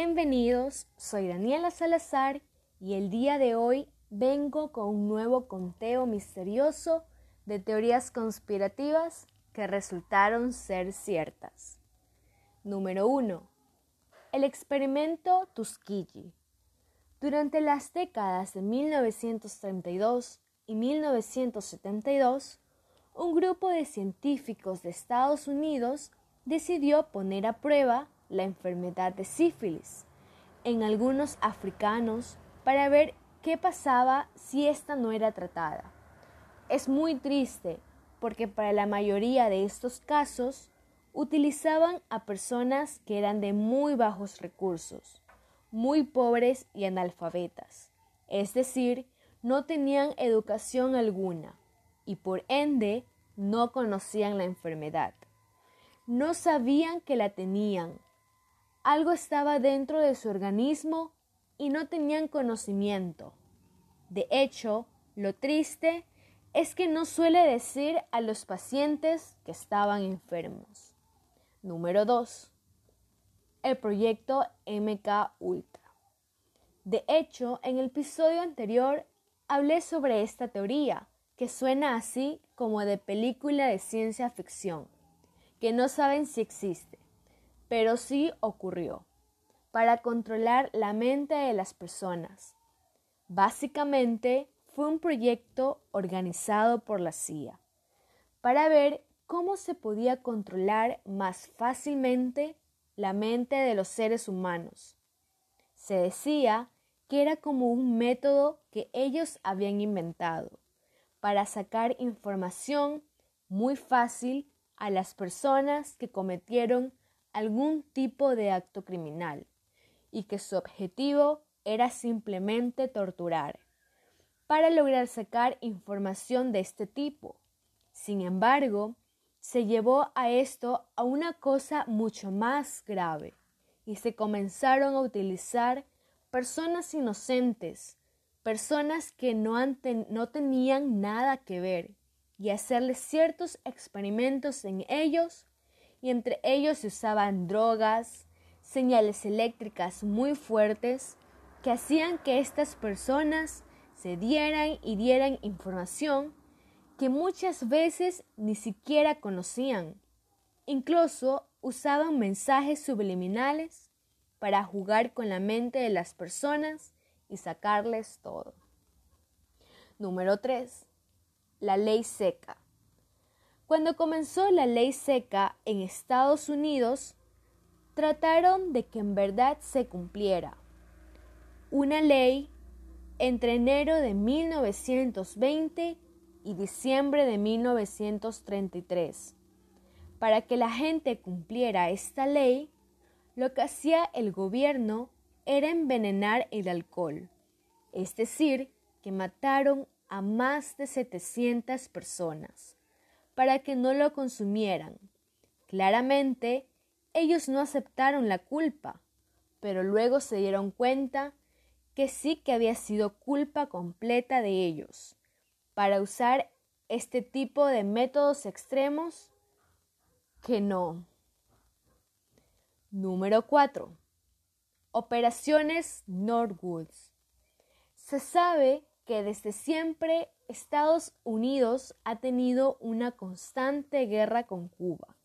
Bienvenidos, soy Daniela Salazar y el día de hoy vengo con un nuevo conteo misterioso de teorías conspirativas que resultaron ser ciertas. Número 1. El experimento Tuskegee. Durante las décadas de 1932 y 1972, un grupo de científicos de Estados Unidos decidió poner a prueba la enfermedad de sífilis en algunos africanos para ver qué pasaba si ésta no era tratada. Es muy triste porque para la mayoría de estos casos utilizaban a personas que eran de muy bajos recursos, muy pobres y analfabetas, es decir, no tenían educación alguna y por ende no conocían la enfermedad. No sabían que la tenían algo estaba dentro de su organismo y no tenían conocimiento. De hecho, lo triste es que no suele decir a los pacientes que estaban enfermos. Número 2. El proyecto MK Ultra. De hecho, en el episodio anterior hablé sobre esta teoría, que suena así como de película de ciencia ficción, que no saben si existe pero sí ocurrió, para controlar la mente de las personas. Básicamente fue un proyecto organizado por la CIA, para ver cómo se podía controlar más fácilmente la mente de los seres humanos. Se decía que era como un método que ellos habían inventado para sacar información muy fácil a las personas que cometieron algún tipo de acto criminal y que su objetivo era simplemente torturar para lograr sacar información de este tipo. Sin embargo, se llevó a esto a una cosa mucho más grave y se comenzaron a utilizar personas inocentes, personas que no, no tenían nada que ver y hacerles ciertos experimentos en ellos y entre ellos se usaban drogas, señales eléctricas muy fuertes que hacían que estas personas se dieran y dieran información que muchas veces ni siquiera conocían. Incluso usaban mensajes subliminales para jugar con la mente de las personas y sacarles todo. Número 3. La ley seca. Cuando comenzó la ley seca en Estados Unidos, trataron de que en verdad se cumpliera. Una ley entre enero de 1920 y diciembre de 1933. Para que la gente cumpliera esta ley, lo que hacía el gobierno era envenenar el alcohol, es decir, que mataron a más de 700 personas para que no lo consumieran. Claramente, ellos no aceptaron la culpa, pero luego se dieron cuenta que sí que había sido culpa completa de ellos. Para usar este tipo de métodos extremos, que no. Número 4. Operaciones Northwoods. Se sabe que desde siempre Estados Unidos ha tenido una constante guerra con Cuba.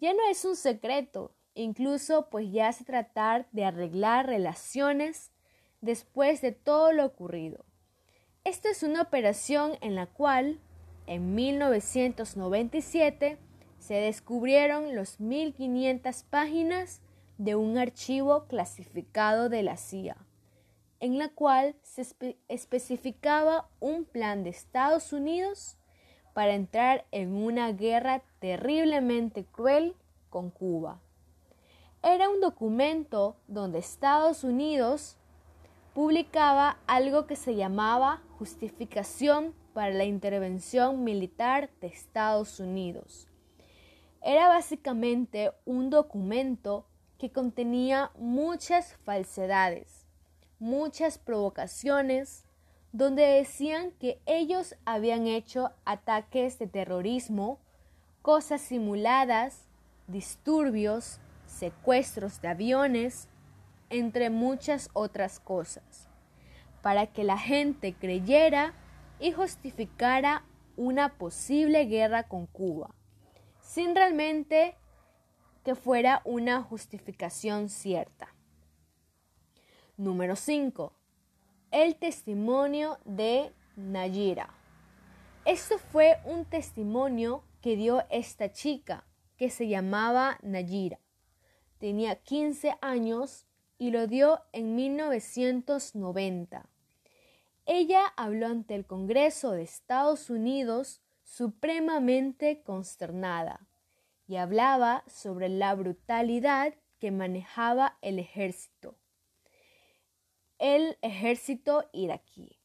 Ya no es un secreto, incluso pues ya se tratar de arreglar relaciones después de todo lo ocurrido. Esta es una operación en la cual en 1997 se descubrieron los 1500 páginas de un archivo clasificado de la CIA en la cual se especificaba un plan de Estados Unidos para entrar en una guerra terriblemente cruel con Cuba. Era un documento donde Estados Unidos publicaba algo que se llamaba Justificación para la Intervención Militar de Estados Unidos. Era básicamente un documento que contenía muchas falsedades muchas provocaciones donde decían que ellos habían hecho ataques de terrorismo, cosas simuladas, disturbios, secuestros de aviones, entre muchas otras cosas, para que la gente creyera y justificara una posible guerra con Cuba, sin realmente que fuera una justificación cierta. Número 5. El testimonio de Nayira. Esto fue un testimonio que dio esta chica que se llamaba Nayira. Tenía 15 años y lo dio en 1990. Ella habló ante el Congreso de Estados Unidos supremamente consternada y hablaba sobre la brutalidad que manejaba el ejército. El ejército iraquí,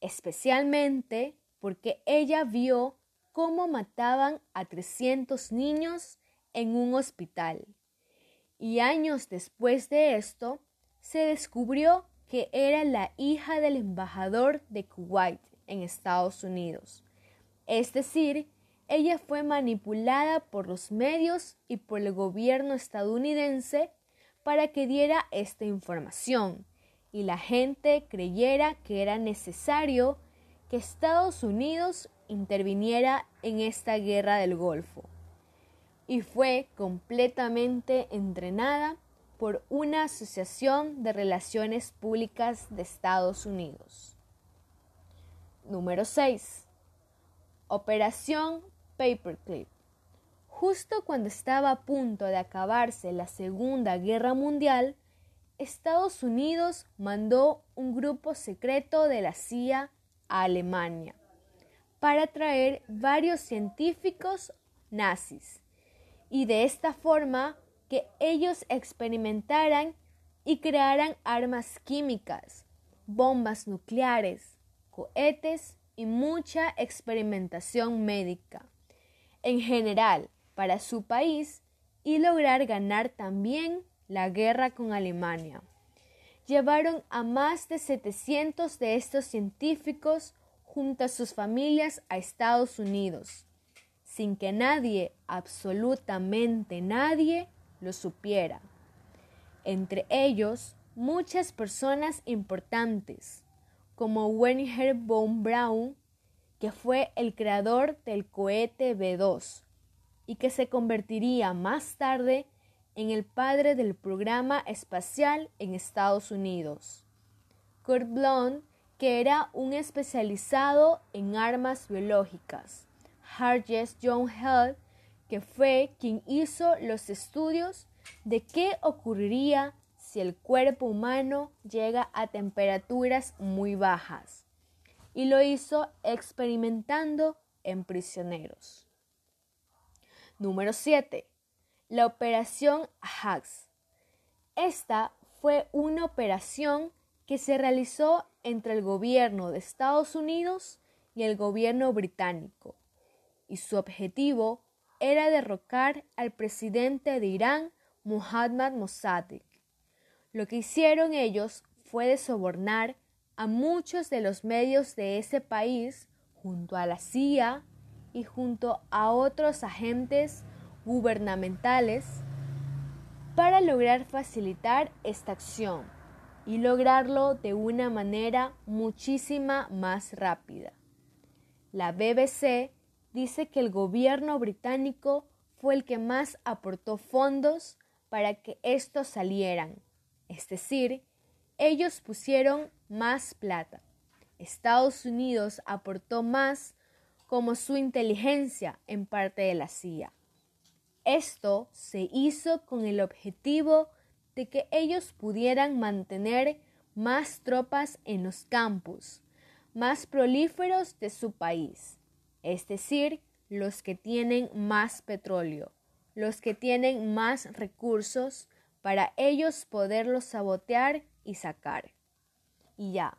especialmente porque ella vio cómo mataban a 300 niños en un hospital. Y años después de esto, se descubrió que era la hija del embajador de Kuwait en Estados Unidos. Es decir, ella fue manipulada por los medios y por el gobierno estadounidense para que diera esta información y la gente creyera que era necesario que Estados Unidos interviniera en esta guerra del Golfo. Y fue completamente entrenada por una asociación de relaciones públicas de Estados Unidos. Número 6. Operación Paperclip. Justo cuando estaba a punto de acabarse la Segunda Guerra Mundial, Estados Unidos mandó un grupo secreto de la CIA a Alemania para traer varios científicos nazis y de esta forma que ellos experimentaran y crearan armas químicas, bombas nucleares, cohetes y mucha experimentación médica. En general para su país y lograr ganar también la guerra con Alemania llevaron a más de 700 de estos científicos junto a sus familias a Estados Unidos, sin que nadie, absolutamente nadie, lo supiera. Entre ellos, muchas personas importantes, como Werner von Braun, que fue el creador del cohete B-2 y que se convertiría más tarde en el padre del programa espacial en Estados Unidos. Kurt Blond, que era un especializado en armas biológicas. Harjes John Held, que fue quien hizo los estudios de qué ocurriría si el cuerpo humano llega a temperaturas muy bajas. Y lo hizo experimentando en prisioneros. Número 7 la Operación Hax. Esta fue una operación que se realizó entre el gobierno de Estados Unidos y el gobierno británico, y su objetivo era derrocar al presidente de Irán, Muhammad Mossadegh. Lo que hicieron ellos fue de sobornar a muchos de los medios de ese país junto a la CIA y junto a otros agentes gubernamentales para lograr facilitar esta acción y lograrlo de una manera muchísima más rápida. La BBC dice que el gobierno británico fue el que más aportó fondos para que estos salieran, es decir, ellos pusieron más plata. Estados Unidos aportó más como su inteligencia en parte de la CIA. Esto se hizo con el objetivo de que ellos pudieran mantener más tropas en los campos más prolíferos de su país, es decir, los que tienen más petróleo, los que tienen más recursos para ellos poderlos sabotear y sacar. Y ya,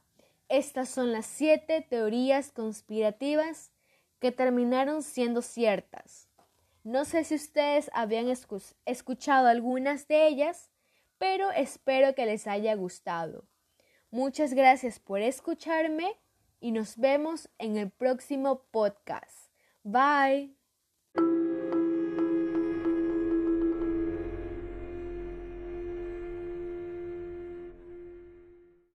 estas son las siete teorías conspirativas que terminaron siendo ciertas no sé si ustedes habían escuchado algunas de ellas, pero espero que les haya gustado. Muchas gracias por escucharme y nos vemos en el próximo podcast. Bye.